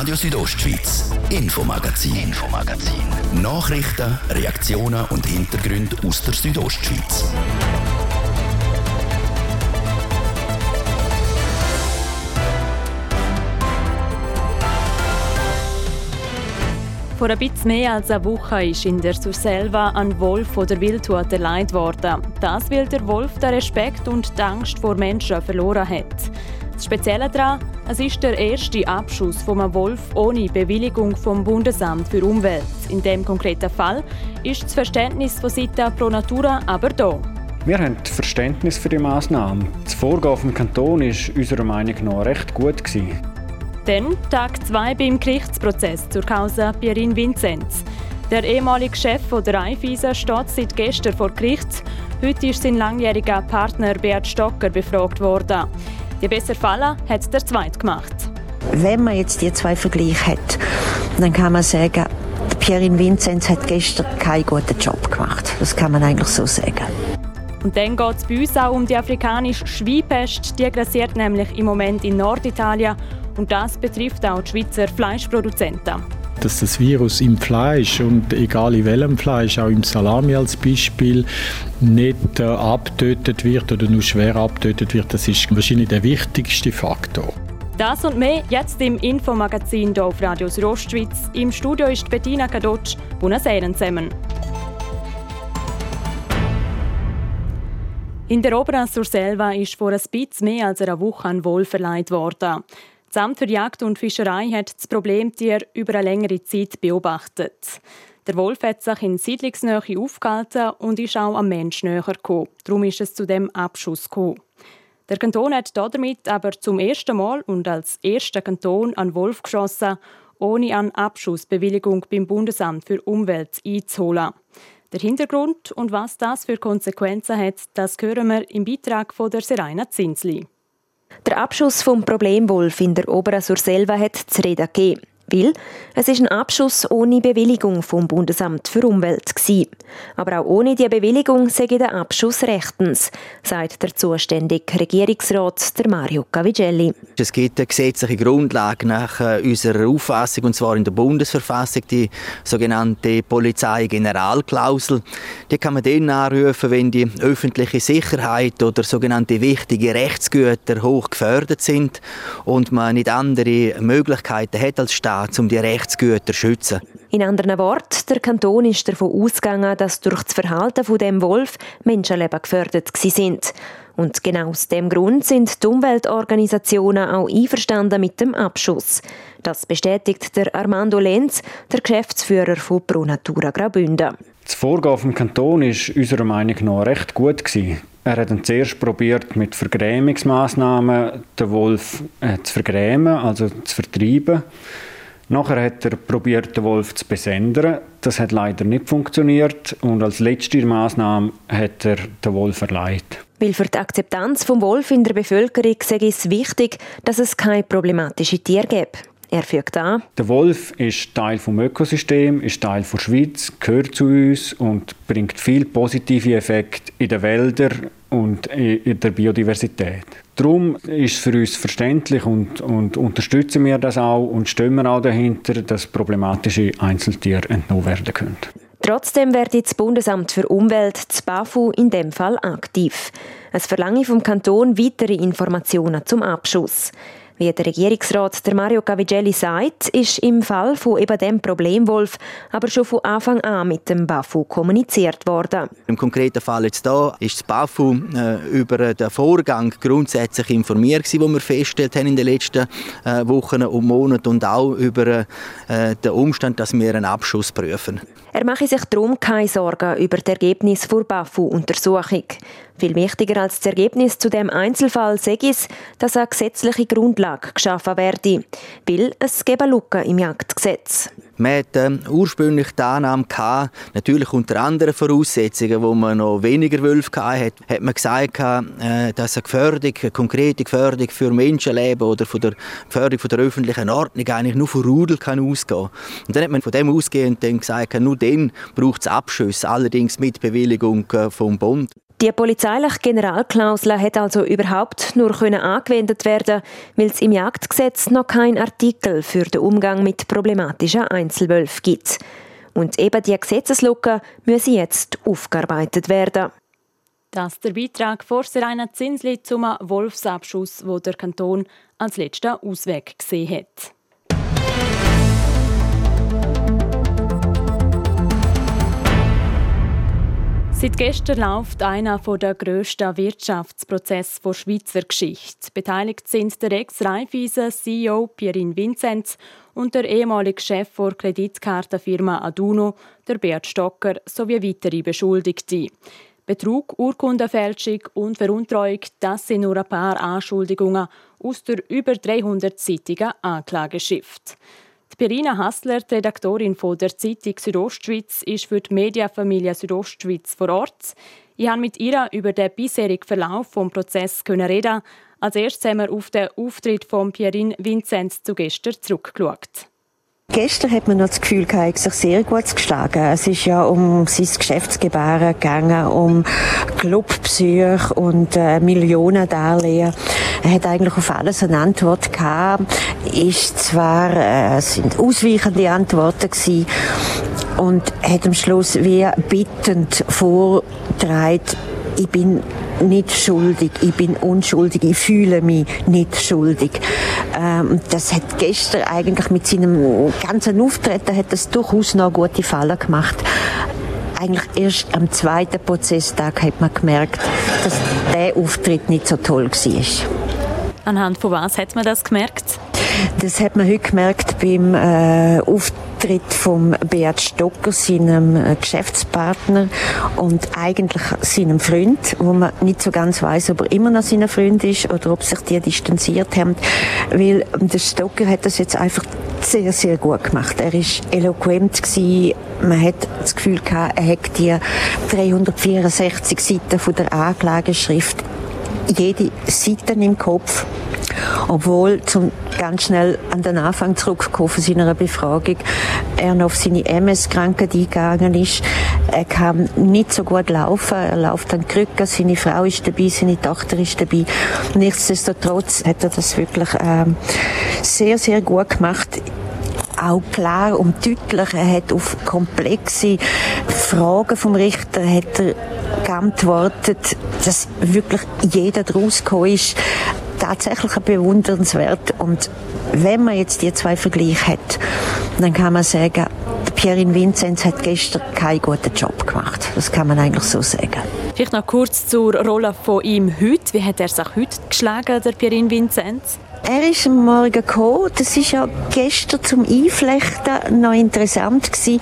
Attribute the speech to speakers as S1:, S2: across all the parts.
S1: Radio Südostschweiz, Infomagazin, Infomagazin. Nachrichten, Reaktionen und Hintergründe aus der Südostschweiz.
S2: Vor ein bisschen mehr als einer Woche ist in der Surselva ein Wolf oder Wildhut erleidet worden. Das, weil der Wolf den Respekt und die Angst vor Menschen verloren hat. Das Spezielle daran, es ist der erste Abschuss von einem Wolf ohne Bewilligung vom Bundesamt für Umwelt. In dem konkreten Fall ist das Verständnis von Seiten Pro Natura aber da.
S3: Wir haben Verständnis für die Massnahmen. Das Vorgehen vom Kanton war unserer Meinung nach recht gut. Gewesen.
S2: Dann Tag 2 beim Gerichtsprozess zur Causa Pierin Vinzenz. Der ehemalige Chef der Raiffeisen steht seit gestern vor Gericht. Heute ist sein langjähriger Partner Beat Stocker befragt worden. Die besser Falle hat der Zweite gemacht.
S4: Wenn man jetzt die zwei Vergleiche hat, dann kann man sagen, Pierin Vinzenz hat gestern keinen guten Job gemacht. Das kann man eigentlich so sagen.
S2: Und dann geht es bei uns auch um die afrikanische Schweinpest. Die grassiert nämlich im Moment in Norditalien und das betrifft auch die Schweizer Fleischproduzenten.
S5: Dass das Virus im Fleisch und egal in welchem Fleisch, auch im Salami als Beispiel, nicht äh, abtötet wird oder nur schwer abtötet wird, das ist wahrscheinlich der wichtigste Faktor.
S2: Das und mehr jetzt im Infomagazin hier auf Radio Rostschweiz. Im Studio ist Bettina Kadotsch. Buonasera zusammen. In der Obra Surselva ist vor ein bisschen mehr als einer Woche ein Wolf verleiht worden. Das Amt für Jagd und Fischerei hat das Problemtier über eine längere Zeit beobachtet. Der Wolf hat sich in Siedlungsnähe aufgehalten und ist auch am Mensch näher gekommen. Darum ist es zu dem Abschuss gekommen. Der Kanton hat damit aber zum ersten Mal und als erster Kanton einen Wolf geschossen, ohne eine Abschussbewilligung beim Bundesamt für Umwelt einzuholen. Der Hintergrund und was das für Konsequenzen hat, das hören wir im Beitrag von der Seraina Zinsli.
S6: Der Abschuss vom Problemwolf in der Oberen Surselva hat zu reden gegeben. Weil es ist ein Abschuss ohne Bewilligung vom Bundesamt für Umwelt gewesen. Aber auch ohne die Bewilligung sei der Abschuss rechtens, sagt der zuständige Regierungsrat der Mario Cavigelli.
S7: Es gibt eine gesetzliche Grundlage nach äh, unserer Auffassung und zwar in der Bundesverfassung die sogenannte Polizeigeneralklausel. Die kann man dann anrufen, wenn die öffentliche Sicherheit oder sogenannte wichtige Rechtsgüter hoch gefördert sind und man nicht andere Möglichkeiten hat als Staat um die Rechtsgüter zu schützen.
S6: In anderen Worten, der Kanton ist davon ausgegangen, dass durch das Verhalten von dem Wolf Menschenleben gefördert sind. Und genau aus dem Grund sind die Umweltorganisationen auch einverstanden mit dem Abschuss. Das bestätigt der Armando Lenz, der Geschäftsführer von Pro Natura Graubünden.
S3: Das Vorgehen vom Kanton war unserer Meinung nach recht gut. Gewesen. Er hat dann zuerst probiert, mit Vergrämungsmaßnahmen den Wolf äh, zu vergrämen, also zu vertreiben. Nachher hat er probiert, den Wolf zu besendern. Das hat leider nicht funktioniert. Und als letzte Maßnahme hat er den Wolf erleidet.
S6: Weil für die Akzeptanz vom Wolf in der Bevölkerung sei es wichtig, dass es keine problematischen Tiere gibt. Er fügt an.
S3: Der Wolf ist Teil des Ökosystems, ist Teil der Schweiz, gehört zu uns und bringt viel positive Effekte in den Wäldern und in der Biodiversität. Darum ist es für uns verständlich und, und unterstützen wir das auch und stehen wir auch dahinter, dass problematische Einzeltiere entnommen werden können.
S6: Trotzdem wird das Bundesamt für Umwelt, das BAFU, in dem Fall aktiv. Es verlange vom Kanton weitere Informationen zum Abschuss. Wie der Regierungsrat der Mario Cavigelli sagt, ist im Fall von eben dem Problemwolf aber schon von Anfang an mit dem BAFU kommuniziert worden.
S7: Im konkreten Fall jetzt da ist das BAFU äh, über den Vorgang grundsätzlich informiert gewesen, wo wir festgestellt haben in den letzten äh, Wochen und Monaten und auch über äh, den Umstand, dass wir einen Abschuss prüfen.
S6: Er mache sich darum keine Sorgen über das Ergebnis der BAFU-Untersuchung. Viel wichtiger als das Ergebnis zu dem Einzelfall sei es, dass eine gesetzliche Grundlage geschaffen werde, weil es gebe Lücken im Jagdgesetz.
S7: Man hatte ursprünglich die Annahme, gehabt, natürlich unter anderen Voraussetzungen, wo man noch weniger Wölfe hatte, hat man gesagt, äh, dass eine Gefährdung, eine konkrete Gefährdung für Menschenleben oder von der Gefährdung von der öffentlichen Ordnung eigentlich nur von Rudel kann ausgehen Und dann hat man von dem ausgehend dann gesagt, nur dann braucht es Abschüsse, allerdings mit Bewilligung äh, vom Bund.
S6: Die polizeiliche Generalklausel hat also überhaupt nur angewendet werden, weil es im Jagdgesetz noch keinen Artikel für den Umgang mit problematischen Einzelwölfen gibt. Und eben die Gesetzeslücke müssen jetzt aufgearbeitet werden.
S2: Das ist der Beitrag von Serena Zinsli zum Wolfsabschuss, wo der Kanton als letzten Ausweg gesehen hat. Seit gestern läuft einer der grössten Wirtschaftsprozesse der Schweizer Geschichte. Beteiligt sind der Ex-Raiffeisen CEO Pierin Vinzenz und der ehemalige Chef der Kreditkartenfirma Aduno, der Bert Stocker, sowie weitere Beschuldigte. Betrug, Urkundenfälschung und Veruntreuung, das sind nur ein paar Anschuldigungen aus der über 300-seitigen Anklageschrift. Perina Hassler, die Redaktorin von der Zeitung Südostschweiz, ist für die Mediafamilie Südostschweiz vor Ort. Ich habe mit ihr über den bisherigen Verlauf des Prozesses reden. Als erstes haben wir auf den Auftritt von Pierin Vinzenz zu gestern zurückgeschaut.
S4: Gestern hat man noch das Gefühl, hat sich sehr gut geschlagen. Es ist ja um sein Geschäftsgebaren gegangen, um Clubpsych und äh, Millionendarlehen. Er hat eigentlich auf alles eine Antwort gehabt. Ist zwar, äh, sind ausweichende Antworten gewesen und hat am Schluss wie bittend vorgetragen, ich bin nicht schuldig, ich bin unschuldig, ich fühle mich nicht schuldig. Ähm, das hat gestern eigentlich mit seinem ganzen Auftreten hat das durchaus noch gute Fallen gemacht. Eigentlich erst am zweiten Prozesstag hat man gemerkt, dass der Auftritt nicht so toll war.
S2: Anhand von was hat man das gemerkt?
S4: Das hat man heute gemerkt beim äh, Auftritt von Beat Stocker, seinem äh, Geschäftspartner und eigentlich seinem Freund, wo man nicht so ganz weiß, ob er immer noch sein Freund ist oder ob sich die distanziert haben, weil der Stocker hat das jetzt einfach sehr, sehr gut gemacht. Er ist eloquent gewesen. Man hat das Gefühl gehabt, er hat die 364 Seiten von der Anklageschrift jede Seite im Kopf obwohl, zum ganz schnell an den Anfang zurückkommen von seiner Befragung, er noch auf seine MS-Krankheit eingegangen ist. Er kann nicht so gut laufen. Er läuft an Krücken. Seine Frau ist dabei, seine Tochter ist dabei. Nichtsdestotrotz hat er das wirklich ähm, sehr, sehr gut gemacht auch klar und deutlich. Er hat auf komplexe Fragen vom Richter hat er geantwortet, dass wirklich jeder daraus ist tatsächlich bewundernswert. Und wenn man jetzt die zwei Vergleiche hat, dann kann man sagen, Pierin Vinzenz hat gestern keinen guten Job gemacht. Das kann man eigentlich so sagen.
S2: Vielleicht noch kurz zur Rolle von ihm heute. Wie hat er sich heute geschlagen, der Pierin Vinzenz?
S4: Er ist am Morgen gekommen. Das ist ja gestern zum Einflechten noch interessant gewesen.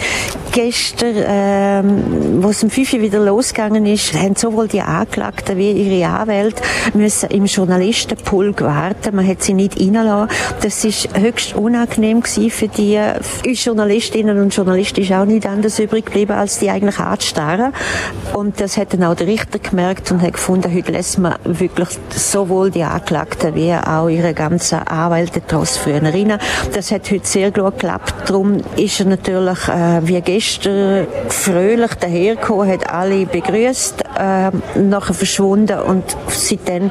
S4: Gestern, ähm, wo es um 5 Uhr wieder losgegangen ist, haben sowohl die Anklagten wie ihre Anwälte müssen im Journalistenpulk warten. Man hat sie nicht reingelassen. Das ist höchst unangenehm gewesen für die. Uns Journalistinnen und Journalisten ist auch nicht anders übrig geblieben, als die eigentlich anzustarren. Und das hat dann auch der Richter gemerkt und hat gefunden, heute lässt man wirklich sowohl die Anklagten wie auch ihre ganzen Anwälte trotz früher erinnern. Das hat heute sehr gut geklappt. Darum ist er natürlich äh, wie gestern fröhlich dahergekommen, hat alle begrüßt, äh, nachher verschwunden und seitdem äh,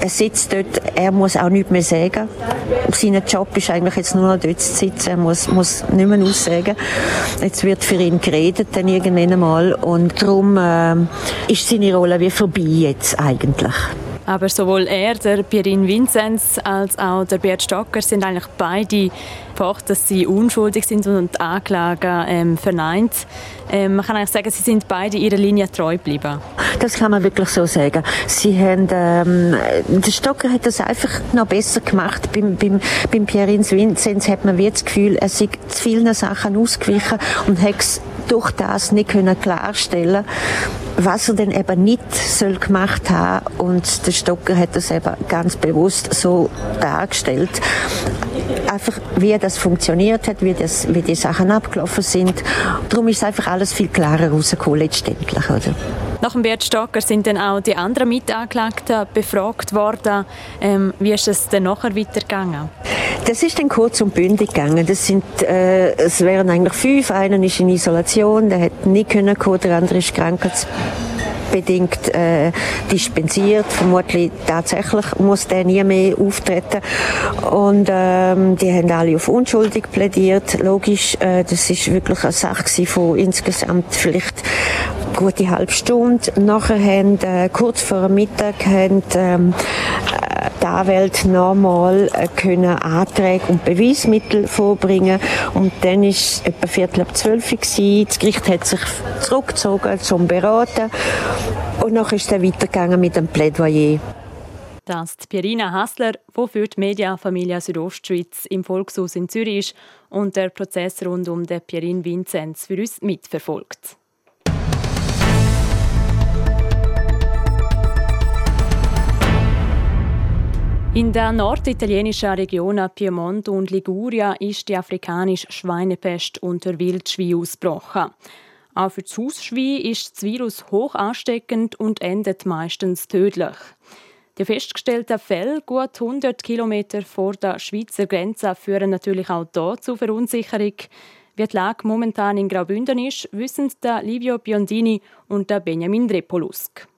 S4: er sitzt dort. Er muss auch nichts mehr sagen. Sein Job ist eigentlich jetzt nur noch dort zu sitzen. Er muss, muss nicht mehr aussagen. Jetzt wird für ihn geredet dann irgendwann einmal und darum äh, ist seine Rolle wie vorbei jetzt eigentlich.
S2: Aber sowohl er, der Pierin Vinzenz, als auch der Bert Stocker sind eigentlich beide gepocht, dass sie unschuldig sind und die Anklage ähm, verneint. Ähm, man kann eigentlich sagen, sie sind beide ihrer Linie treu geblieben.
S4: Das kann man wirklich so sagen. Sie haben, ähm, der Stocker hat das einfach noch besser gemacht. Beim, beim, beim Pierin Vinzenz hat man wie das Gefühl, er sei zu vielen Sachen ausgewichen und hat es durch das nicht können klarstellen was er denn eben nicht soll gemacht haben. Und der Stocker hat das eben ganz bewusst so dargestellt. Einfach wie das funktioniert hat wie das wie die Sachen abgelaufen sind. Darum ist einfach alles viel klarer rausgekommen letztendlich oder
S2: nach dem Bert Stocker sind dann auch die anderen Mitanklagten befragt worden. Ähm, wie ist es dann nachher weitergegangen?
S4: Das ist dann kurz und bündig gegangen. Das sind, äh, es wären eigentlich fünf. Einer ist in Isolation, der hat nicht können kommen, der andere ist krankheitsbedingt bedingt äh, dispensiert. Vermutlich tatsächlich muss der nie mehr auftreten. Und ähm, die haben alle auf unschuldig plädiert. Logisch, äh, das ist wirklich eine Sache von insgesamt vielleicht gute halbe Stunde. Nachher haben, äh, kurz vor Mittag haben ähm, äh, die Anwälte nochmal äh, können Anträge und Beweismittel vorbringen und dann ist es etwa Viertel ab zwölf gewesen. Das Gericht hat sich zurückgezogen zum Beraten und nachher ist es weitergegangen mit dem Plädoyer.
S2: Das ist Pierina Hassler, die für die Mediafamilie Südostschweiz im Volkshaus in Zürich ist und der Prozess rund um den Pierin Vinzenz für uns mitverfolgt. In der norditalienischen Region Piemont und Liguria ist die afrikanische Schweinepest unter Wildschwein ausgebrochen. Auch für das Hausschwein ist das Virus hoch ansteckend und endet meistens tödlich. Die festgestellten Fälle gut 100 Kilometer vor der Schweizer Grenze führen natürlich auch hier zu Verunsicherung. Wie die Lage momentan in Graubünden ist, wissen Livio Biondini und Benjamin Drepolusk.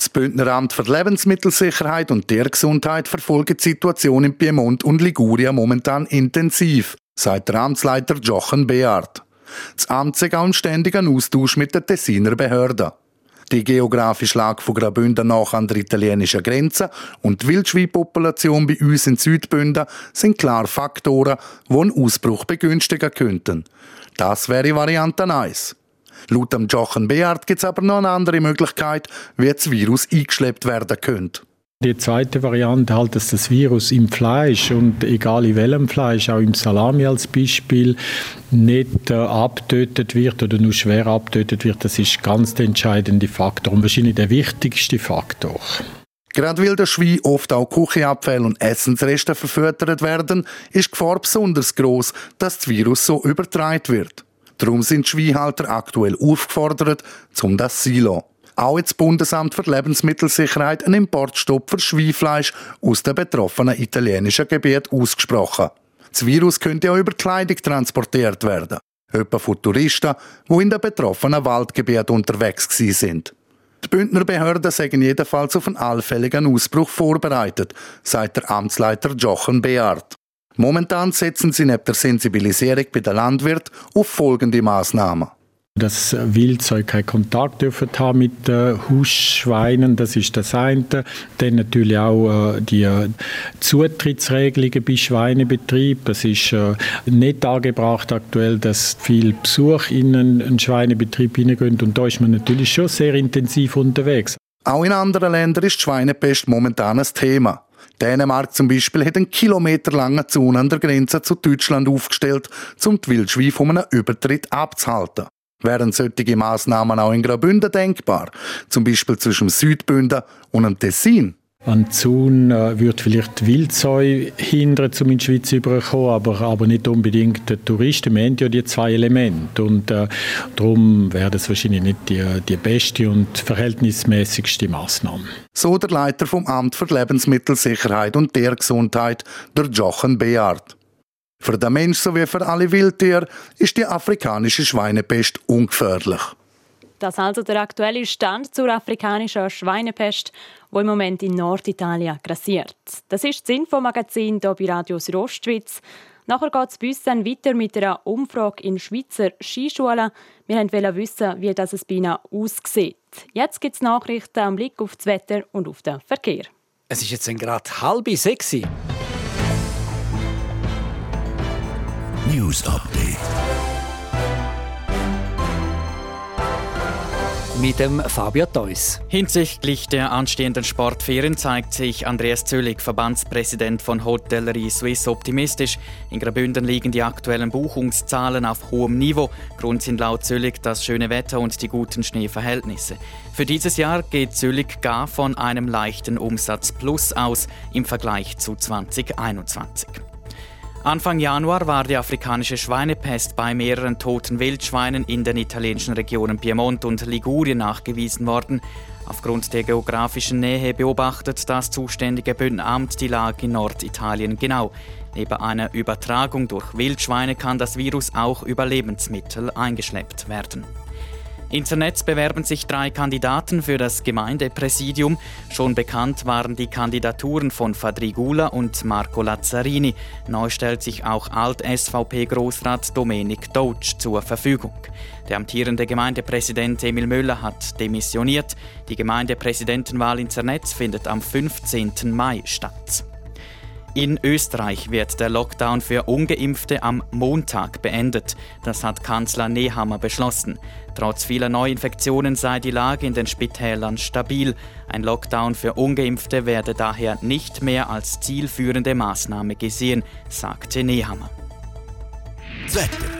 S8: Das Bündneramt für Lebensmittelsicherheit und Tiergesundheit verfolgt die Situation in Piemont und Liguria momentan intensiv, sagt der Amtsleiter Jochen Beard. Das Amt sei auch im ständigen Austausch mit der Tessiner Behörde. Die geografische Lage von Graubünden nach an der italienischen Grenze und die Wildschweinpopulation bei uns in Südbünden sind klar Faktoren, die einen Ausbruch begünstigen könnten. Das wäre Variante 1. Laut dem Jochen Beard gibt es aber noch eine andere Möglichkeit, wie das Virus eingeschleppt werden könnte.
S5: Die zweite Variante halt, dass das Virus im Fleisch und egal in welchem Fleisch, auch im Salami als Beispiel, nicht äh, abtötet wird oder nur schwer abtötet wird, das ist ganz der entscheidende Faktor und wahrscheinlich der wichtigste Faktor.
S8: Gerade weil der Schwein oft auch Küchenabfälle und Essensreste verfüttert werden, ist die Gefahr besonders groß, dass das Virus so übertragen wird. Darum sind Schweinhalter aktuell aufgefordert, um das Silo. Auch das Bundesamt für Lebensmittelsicherheit einen Importstopp für Schweinfleisch aus den betroffenen italienischen Gebieten ausgesprochen. Das Virus könnte auch über Kleidung transportiert werden. Etwa von Touristen, die in den betroffenen Waldgebieten unterwegs sind. Die Bündner Behörden sagen jedenfalls auf einen allfälligen Ausbruch vorbereitet, sagt der Amtsleiter Jochen Beard. Momentan setzen sie neben der Sensibilisierung bei den Landwirten auf folgende Maßnahmen.
S5: Dass Wildzeug keinen Kontakt dürfen haben mit äh, Hausschweinen, das ist das eine. Dann natürlich auch äh, die äh, Zutrittsregelungen bei Schweinebetrieb. Es ist äh, nicht angebracht aktuell, dass viel Besuch in einen, einen Schweinebetrieb hineingehen. Und da ist man natürlich schon sehr intensiv unterwegs.
S8: Auch in anderen Ländern ist die Schweinepest momentan ein Thema. Dänemark zum Beispiel hat einen kilometerlangen Zaun an der Grenze zu Deutschland aufgestellt, um die Wildschweine von einem Übertritt abzuhalten. Wären solche Massnahmen auch in Graubünden denkbar? Zum Beispiel zwischen Südbünden und dem Tessin?
S5: An Zaun äh, wird vielleicht Wildzeu hindern, um in die Schweiz überkommen, aber, aber nicht unbedingt der Touristen. Wir haben ja die zwei Elemente und äh, darum wäre das wahrscheinlich nicht die, die beste und verhältnismäßigste Maßnahme.
S8: So der Leiter vom Amt für Lebensmittelsicherheit und Tiergesundheit, der Jochen Beard. Für den Mensch sowie für alle Wildtiere ist die afrikanische Schweinepest ungefährlich.
S2: Das ist also der aktuelle Stand zur afrikanischen Schweinepest, wo im Moment in Norditalien grassiert. Das ist das Infomagazin hier bei Radio Südostschweiz. Nachher geht es bei uns dann weiter mit einer Umfrage in Schweizer Skischulen. Wir wollten wissen, wie das bei ihnen aussieht. Jetzt gibt es Nachrichten am Blick auf das Wetter und auf den Verkehr.
S9: Es ist jetzt gerade halb sechs.
S1: News Update.
S9: Mit dem Fabio Theus.
S10: Hinsichtlich der anstehenden Sportferien zeigt sich Andreas Zöllig, Verbandspräsident von Hotellerie Swiss, optimistisch. In Graubünden liegen die aktuellen Buchungszahlen auf hohem Niveau. Grund sind laut Zöllig das schöne Wetter und die guten Schneeverhältnisse. Für dieses Jahr geht Zöllig gar von einem leichten Umsatzplus aus im Vergleich zu 2021. Anfang Januar war die afrikanische Schweinepest bei mehreren toten Wildschweinen in den italienischen Regionen Piemont und Ligurien nachgewiesen worden. Aufgrund der geografischen Nähe beobachtet das zuständige Bündnamt die Lage in Norditalien genau. Neben einer Übertragung durch Wildschweine kann das Virus auch über Lebensmittel eingeschleppt werden. Internet bewerben sich drei Kandidaten für das Gemeindepräsidium. Schon bekannt waren die Kandidaturen von Fadrigula und Marco Lazzarini. Neu stellt sich auch Alt-SVP-Großrat Domenik Deutsch zur Verfügung. Der amtierende Gemeindepräsident Emil Müller hat demissioniert. Die Gemeindepräsidentenwahl in Zernetz findet am 15. Mai statt. In Österreich wird der Lockdown für ungeimpfte am Montag beendet. Das hat Kanzler Nehammer beschlossen. Trotz vieler Neuinfektionen sei die Lage in den Spitälern stabil. Ein Lockdown für ungeimpfte werde daher nicht mehr als zielführende Maßnahme gesehen, sagte Nehammer.
S1: Wetter.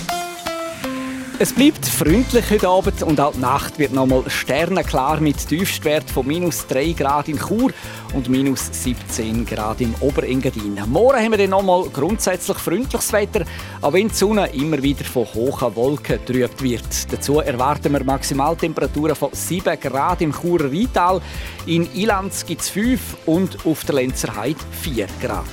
S9: es bleibt freundlich heute Abend und auch die Nacht wird nochmal sternenklar mit Tiefstwert von minus 3 Grad in Chur und minus 17 Grad im Oberengadin. Morgen haben wir dann nochmal grundsätzlich freundliches Wetter, auch wenn die Sonne immer wieder von hohen Wolken getrübt wird. Dazu erwarten wir Maximaltemperaturen von 7 Grad im Churer Rheintal, in Ilanz gibt es 5 und auf der Lenzer Heide 4 Grad.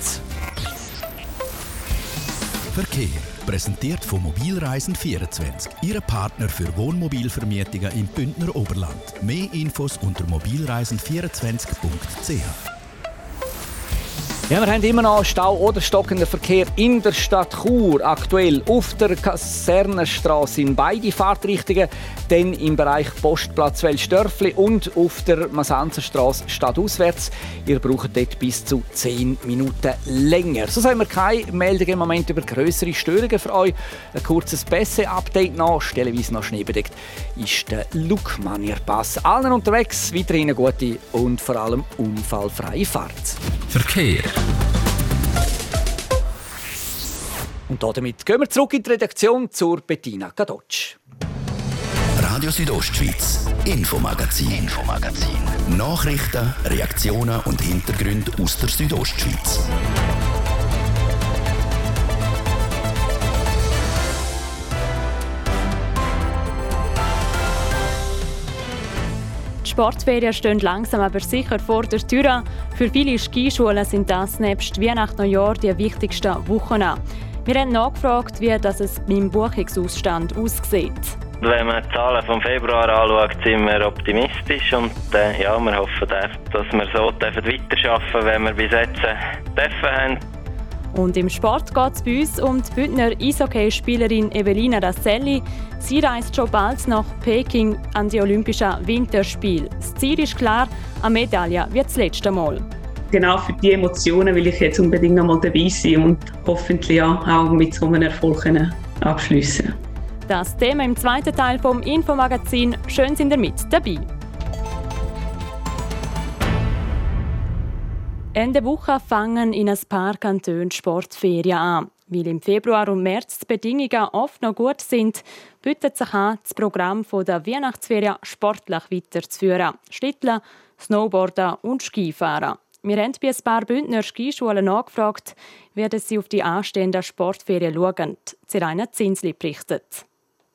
S1: Verkehr Präsentiert von Mobilreisen24, Ihre Partner für Wohnmobilvermietungen im Bündner Oberland. Mehr Infos unter mobilreisen24.ch.
S9: Ja, wir haben immer noch Stau oder stockenden Verkehr in der Stadt Chur. Aktuell auf der Kasernenstraße in beide Fahrtrichtungen, dann im Bereich Postplatz Welsdörfli und auf der Masanzerstraße stadtauswärts. Ihr braucht dort bis zu 10 Minuten länger. So haben wir keine Meldungen im Moment über größere Störungen für euch. Ein kurzes Pässe-Update noch, stellenweise noch schneebedeckt, ist der Lukmanier-Pass. Allen unterwegs weiterhin eine gute und vor allem unfallfreie Fahrt.
S1: Verkehr.
S9: Und damit gehen wir zurück in die Redaktion zur Bettina Gadotsch.
S1: Radio Südostschweiz, Infomagazin, Infomagazin. Nachrichten, Reaktionen und Hintergründe aus der Südostschweiz.
S2: Die Sportferien stehen langsam aber sicher vor der Tür. Für viele Skischulen sind das nebst Weihnachten und Neujahr die wichtigsten Wochen. Wir haben nachgefragt, wie das es beim Buchungsausstand aussieht.
S11: Wenn man die Zahlen vom Februar anschaut, sind wir optimistisch und äh, ja, wir hoffen, dass wir so weiterarbeiten wenn wir bis jetzt dürfen haben.
S2: Und im Sport geht es bei uns um die Bündner Eishockeyspielerin Evelina Rasselli. Sie reist schon bald nach Peking an die Olympischen Winterspiele. Das Ziel ist klar, eine Medaille wie das letzte Mal
S12: genau für die Emotionen will ich jetzt unbedingt noch mal dabei sein und hoffentlich auch mit so einem Erfolg abschließen.
S2: Das Thema im zweiten Teil vom Infomagazin. Schön sind ihr mit dabei. Ende Woche fangen in ein paar Kantonen Sportferien an. Weil im Februar und März die Bedingungen oft noch gut sind, bietet sich an, das Programm der Weihnachtsferien sportlich weiterzuführen. Schlitteln, Snowboarden und Skifahren. Wir haben bei ein paar Bündner Skischulen nachgefragt, wie sie auf die anstehenden Sportferien schauen. Zeraina Zinsli berichtet.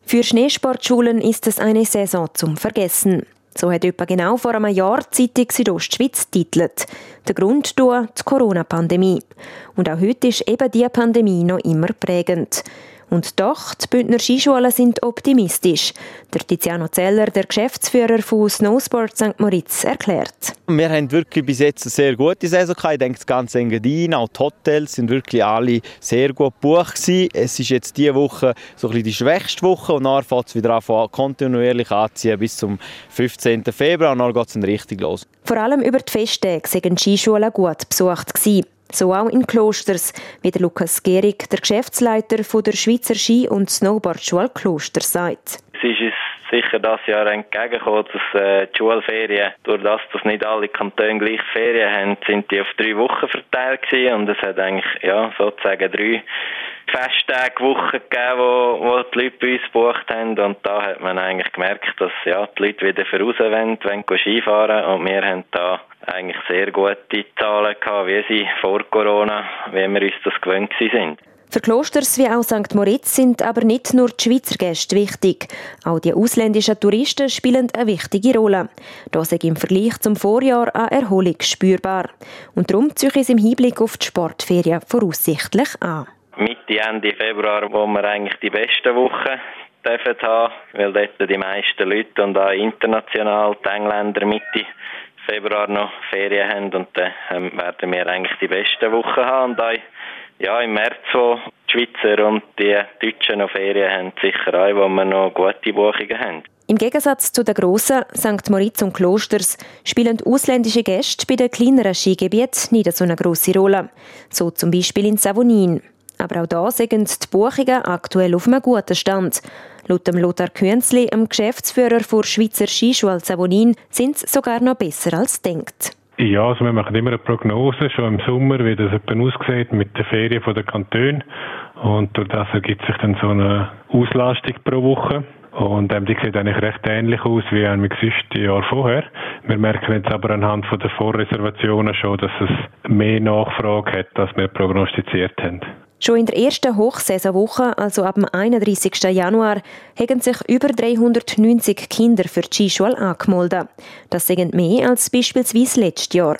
S6: Für Schneesportschulen ist es eine Saison zum Vergessen. So hat etwa genau vor einem Jahr die Zeitung Südostschweiz titelt. Der Grund durch die Corona-Pandemie. Und auch heute ist eben diese Pandemie noch immer prägend. Und doch, die Bündner Skischulen sind optimistisch. Der Tiziano Zeller, der Geschäftsführer von Snowsport St. Moritz, erklärt.
S13: Wir haben wirklich bis jetzt eine sehr gute Saison gehabt. Ich denke, das ganze Engadin, auch die Hotels sind wirklich alle sehr gut gebucht gewesen. Es ist jetzt diese Woche so ein bisschen die schwächste Woche und dann fängt es wieder an, kontinuierlich anziehen bis zum 15. Februar und dann geht es dann richtig los.
S6: Vor allem über die Festtage sind die Skischulen gut besucht gewesen. So auch in Klosters, wie der Lukas Gehrig, der Geschäftsleiter der Schweizer Ski- und Snowboardschule Kloster, sagt.
S11: Es ist uns sicher das Jahr entgegengekommen, dass äh, die Schulferien, durch das, dass nicht alle Kantone gleich Ferien haben, sind die auf drei Wochen verteilt gewesen und es hat eigentlich ja, sozusagen drei Festtage, Wochen gegeben, wo, wo die Leute bei uns gebucht haben und da hat man eigentlich gemerkt, dass ja, die Leute wieder voraus wollen, wollen Skifahren und wir haben da eigentlich sehr gute Zahlen gehabt, wie sie vor Corona, wie wir uns das gewöhnt sind.
S6: Für Klosters wie auch St. Moritz sind aber nicht nur die Schweizer Gäste wichtig. Auch die ausländischen Touristen spielen eine wichtige Rolle. Das ist im Vergleich zum Vorjahr eine Erholung spürbar. Und darum ziehe ich es im Hinblick auf die Sportferien voraussichtlich an.
S11: Mitte, Ende Februar, wo wir eigentlich die besten Wochen dürfen haben, weil dort die meisten Leute und auch international die Engländer Mitte Februar noch Ferien haben und dann ähm, werden wir eigentlich die besten Wochen haben und auch ja, im März, wo die Schweizer und die Deutschen noch Ferien haben, sicher auch, wo wir noch gute Buchungen haben.
S6: Im Gegensatz zu den grossen St. Moritz und Klosters spielen ausländische Gäste bei den kleineren Skigebieten nicht so eine grosse Rolle. So zum Beispiel in Savonin. Aber auch da sind die Buchungen aktuell auf einem guten Stand. Laut dem Lothar Künzli, dem Geschäftsführer der Schweizer Skischule Savonin, sind sie sogar noch besser als denkt.
S14: Ja, also wir machen immer eine Prognose, schon im Sommer, wie das etwa aussieht mit den Ferien der Kantone. Und durch das ergibt sich dann so eine Auslastung pro Woche. Und ähm, die sieht eigentlich recht ähnlich aus wie im letzten Jahr vorher. Wir merken jetzt aber anhand der Vorreservationen schon, dass es mehr Nachfrage hat, als wir prognostiziert haben.
S6: Schon in der ersten Hochsaisonwoche, also ab dem 31. Januar, haben sich über 390 Kinder für die Skischule angemeldet. Das sind mehr als beispielsweise letztes Jahr.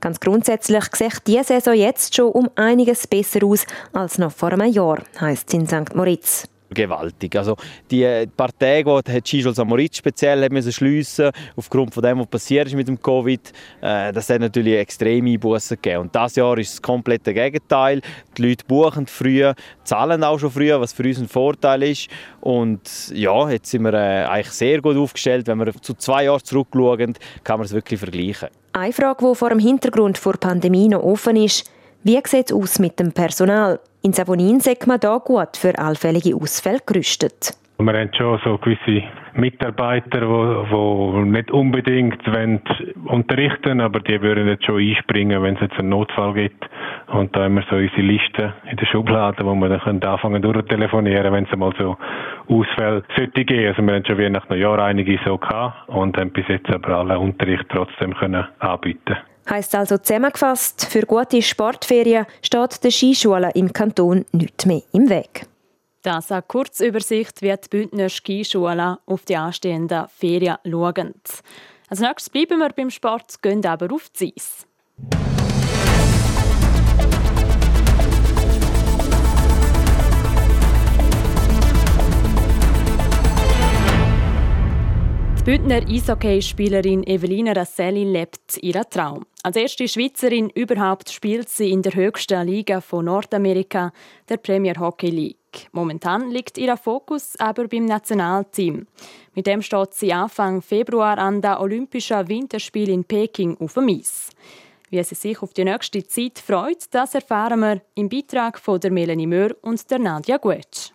S6: Ganz grundsätzlich sieht diese Saison jetzt schon um einiges besser aus als noch vor einem Jahr, heisst es in St. Moritz
S13: gewaltig. Also die paar Tage, die St. Moritz speziell hat müssen schliessen aufgrund von dem, was passiert ist mit dem Covid, äh, das hat natürlich extreme Einbußen gegeben. Und dieses Jahr ist das komplette Gegenteil. Die Leute buchen früh, zahlen auch schon früh, was für uns ein Vorteil ist. Und ja, jetzt sind wir äh, eigentlich sehr gut aufgestellt. Wenn wir zu zwei Jahren zurückschauen, kann man es wirklich vergleichen.
S6: Eine Frage, die vor dem Hintergrund der Pandemie noch offen ist, wie sieht es aus mit dem Personal? In Savonin sagt man hier gut für allfällige Ausfälle gerüstet.
S14: Wir haben schon so gewisse Mitarbeiter, die, nicht unbedingt unterrichten aber die würden jetzt schon einspringen, wenn es jetzt einen Notfall gibt. Und da haben wir so unsere Liste in der Schublade, wo wir dann anfangen durchtelefonieren, wenn es mal so Ausfälle sollte gehen. Also wir haben schon wie nach einem Jahr einige so gehabt und haben bis jetzt aber alle Unterricht trotzdem können anbieten
S6: Heißt also zusammengefasst, für gute Sportferien steht der Skischule im Kanton nicht mehr im Weg.
S2: Das eine Kurzübersicht, wie die Bündner Skischulen auf die anstehenden Ferien schauen. Als nächstes bleiben wir beim Sport, gehen aber auf die Eis. Die Bündner Eishockey-Spielerin Evelina Rasselli lebt ihren Traum. Als erste Schweizerin überhaupt spielt sie in der höchsten Liga von Nordamerika, der Premier Hockey League. Momentan liegt ihr Fokus aber beim Nationalteam. Mit dem steht sie Anfang Februar an der Olympischen Winterspiel in Peking auf dem Eis. Wie sie sich auf die nächste Zeit freut, das erfahren wir im Beitrag von der Melanie Möhr und der Nadia Guetsch.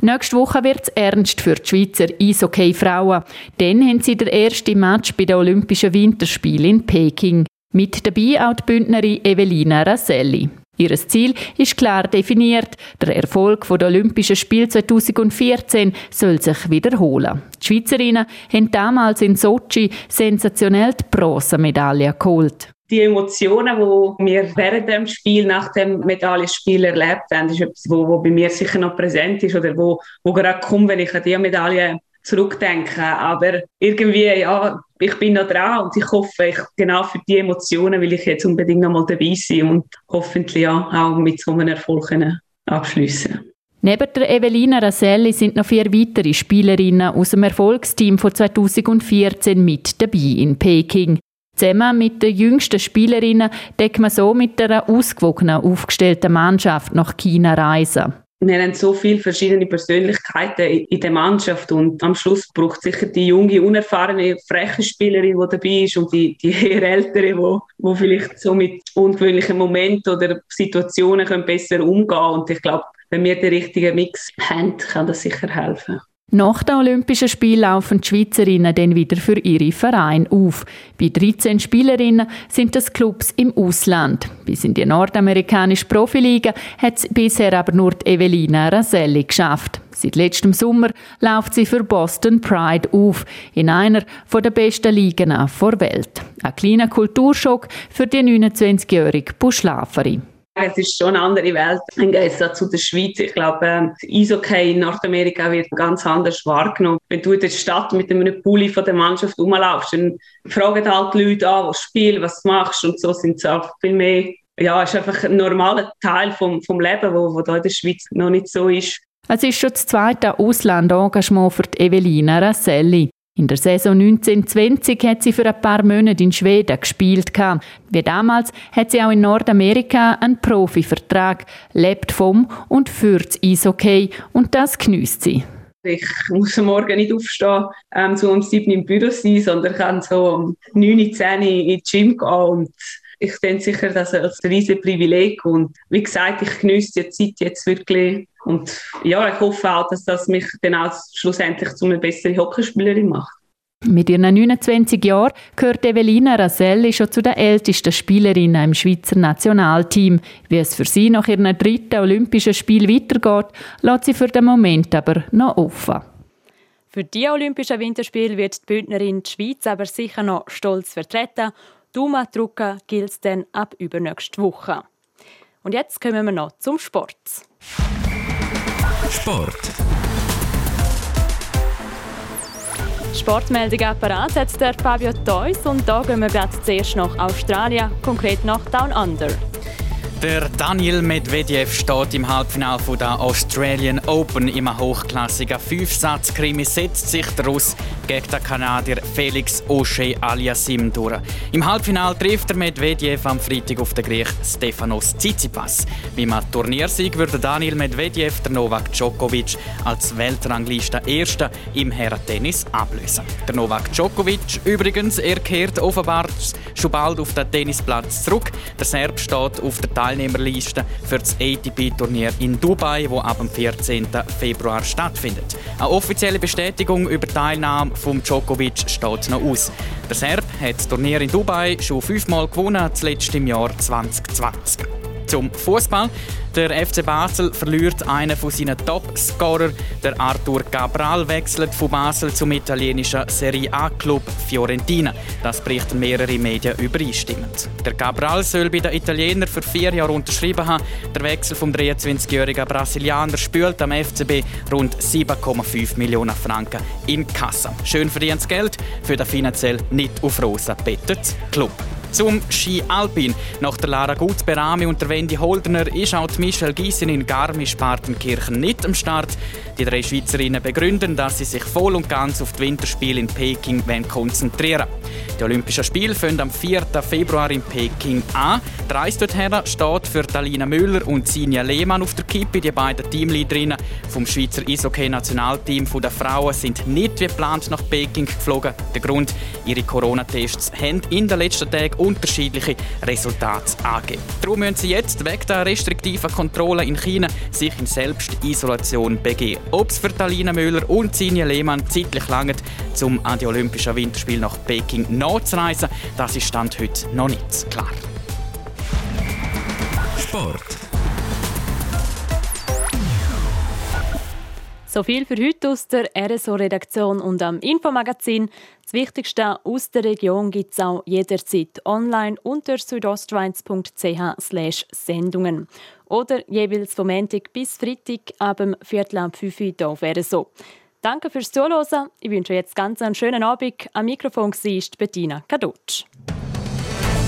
S15: Nächste Woche wird es ernst für die Schweizer Eishockey-Frauen. Dann haben sie den ersten Match bei den Olympischen Winterspielen in Peking. Mit dabei auch die Bündnerin Evelina Raselli. Ihr Ziel ist klar definiert. Der Erfolg der Olympischen Spiele 2014 soll sich wiederholen. Die Schweizerinnen haben damals in Sochi sensationell die Bronzemedaille geholt
S12: die Emotionen, die wir während dem Spiel, nach dem Medaillenspiel erlebt haben, ist etwas, wo, wo bei mir sicher noch präsent ist oder wo, wo gerade kommt, wenn ich an diese Medaille zurückdenke. Aber irgendwie, ja, ich bin noch dran und ich hoffe, ich, genau für die Emotionen will ich jetzt unbedingt noch mal dabei sein und hoffentlich ja, auch mit so einem Erfolg abschließen.
S15: Neben der Evelina Raselli sind noch vier weitere Spielerinnen aus dem Erfolgsteam von 2014 mit dabei in Peking. Zusammen mit den jüngsten Spielerinnen deckt man so mit einer ausgewogenen, aufgestellten Mannschaft nach China reisen.
S12: Wir haben so viele verschiedene Persönlichkeiten in der Mannschaft und am Schluss braucht sicher die junge, unerfahrene, freche Spielerin, die dabei ist und die, die eher ältere, die, die vielleicht so mit ungewöhnlichen Momenten oder Situationen können besser umgehen können. Und ich glaube, wenn wir den richtigen Mix haben, kann das sicher helfen.
S15: Nach den Olympischen Spielen laufen die Schweizerinnen dann wieder für ihre Vereine auf. Bei 13 Spielerinnen sind das Clubs im Ausland. Bis in die nordamerikanische Profiliga hat es bisher aber nur die Evelina Raselli geschafft. Seit letztem Sommer läuft sie für Boston Pride auf, in einer der besten Ligen der Welt. Ein kleiner Kulturschock für die 29-jährige Buschlaferin.
S12: Es ist schon eine andere Welt im Gegensatz zu der Schweiz. Ich glaube, ähm, Eishockey in Nordamerika wird ganz anders wahrgenommen. Wenn du in der Stadt mit einem Pulli von der Mannschaft rumlaufst, dann fragen halt die Leute an, was spielst, was machst und so sind sie auch viel mehr ja, ist einfach ein normaler Teil vom, vom Leben, wo, wo da in der Schweiz noch nicht so ist.
S15: Es ist schon das zweite Auslandengagement für Evelina Rasselli. In der Saison 1920 hat sie für ein paar Monate in Schweden gespielt. Wie damals hat sie auch in Nordamerika einen Profivertrag, lebt vom und für das Eishockey und das genießt sie.
S12: Ich muss am Morgen nicht aufstehen, um so um 7 im Büro sein, sondern kann so um 9, 10 in die Gym gehen und ich denke sicher, dass es ein riesiges Privileg und wie gesagt, ich genieße die Zeit jetzt wirklich und ja, ich hoffe auch, dass das mich dann auch schlussendlich zu einer besseren Hockeyspielerin macht.
S15: Mit ihren 29 Jahren gehört Evelina Raselli schon zu den ältesten Spielerinnen im Schweizer Nationalteam. Wie es für sie nach ihrem dritten Olympischen Spiel weitergeht, lässt sie für den Moment aber noch offen.
S2: Für die Olympischen Winterspiele wird die Bündnerin die Schweiz aber sicher noch stolz vertreten Duma drucken gilt es dann ab übernächste Woche. Und jetzt kommen wir noch zum Sport.
S1: Sport.
S2: Sportmeldung apparat hat der Fabio Theus und da gehen wir gerade zuerst nach Australien, konkret nach Down Under.
S10: Der Daniel Medvedev steht im Halbfinale der Australian Open im hochklassigen Fünfsatz-Krimi setzt sich der Russ gegen den Kanadier Felix O'Shea Aliasim durch. Im Halbfinale trifft der Medvedev am Freitag auf den Griech Stefanos Tsitsipas. Beim Turniersieg würde Daniel Medvedev der Novak Djokovic als Weltrangliste Erster im Herrentennis ablösen. Der Novak Djokovic übrigens, er kehrt offenbar schon bald auf den Tennisplatz zurück. Der Serb steht auf der Teilnehmerliste für das ATP-Turnier in Dubai, wo ab dem 14. Februar stattfindet. Eine offizielle Bestätigung über die Teilnahme von Djokovic steht noch aus. Der Serb hat das Turnier in Dubai schon fünfmal gewonnen, zuletzt im Jahr 2020. Zum Fußball. Der FC Basel verliert einen von seinen Top-Scorer. Der Arthur Cabral wechselt von Basel zum italienischen Serie A-Club Fiorentina. Das berichten mehrere Medien übereinstimmend. Der Cabral soll bei den Italienern für vier Jahre unterschrieben haben. Der Wechsel vom 23-jährigen Brasilianer spült am FCB rund 7,5 Millionen Franken in Kasse. Schön verdientes Geld für den finanziell nicht auf Rosa bettet Club. Zum Ski Alpin. Nach der Lara Gutsberami und der Wendy Holdner ist auch Michelle Giessen in Garmisch-Partenkirchen nicht am Start. Die drei Schweizerinnen begründen, dass sie sich voll und ganz auf die Winterspiele in Peking konzentrieren wollen. Die Olympischen Spiele fangen am 4. Februar in Peking an. Die Reise dorthin steht für Talina Müller und Sinja Lehmann auf der Kippe. Die beiden Teamleaderinnen vom Schweizer Eishockey-Nationalteam der Frauen sind nicht wie geplant nach Peking geflogen. Der Grund, ihre Corona-Tests haben in den letzten Tagen unterschiedliche Resultate angeben. Darum müssen sie jetzt wegen der restriktiven Kontrollen in China sich in Selbstisolation begeben. Ob es für Talina Müller und Sinja Lehmann zeitlich langt, um an die Olympischen Winterspiele nach Peking nachzureisen, das ist Stand heute noch nicht klar.
S1: Sport.
S2: So viel für heute aus der RSO-Redaktion und am Infomagazin. Das Wichtigste aus der Region gibt es auch jederzeit online unter südostschweiz.ch Sendungen. Oder jeweils vom Montag bis Freitag ab dem Viertel ab 5 Uhr auf RSO. Danke fürs Zuhören. Ich wünsche jetzt ganz einen schönen Abend. Am Mikrofon war Bettina Kadutsch.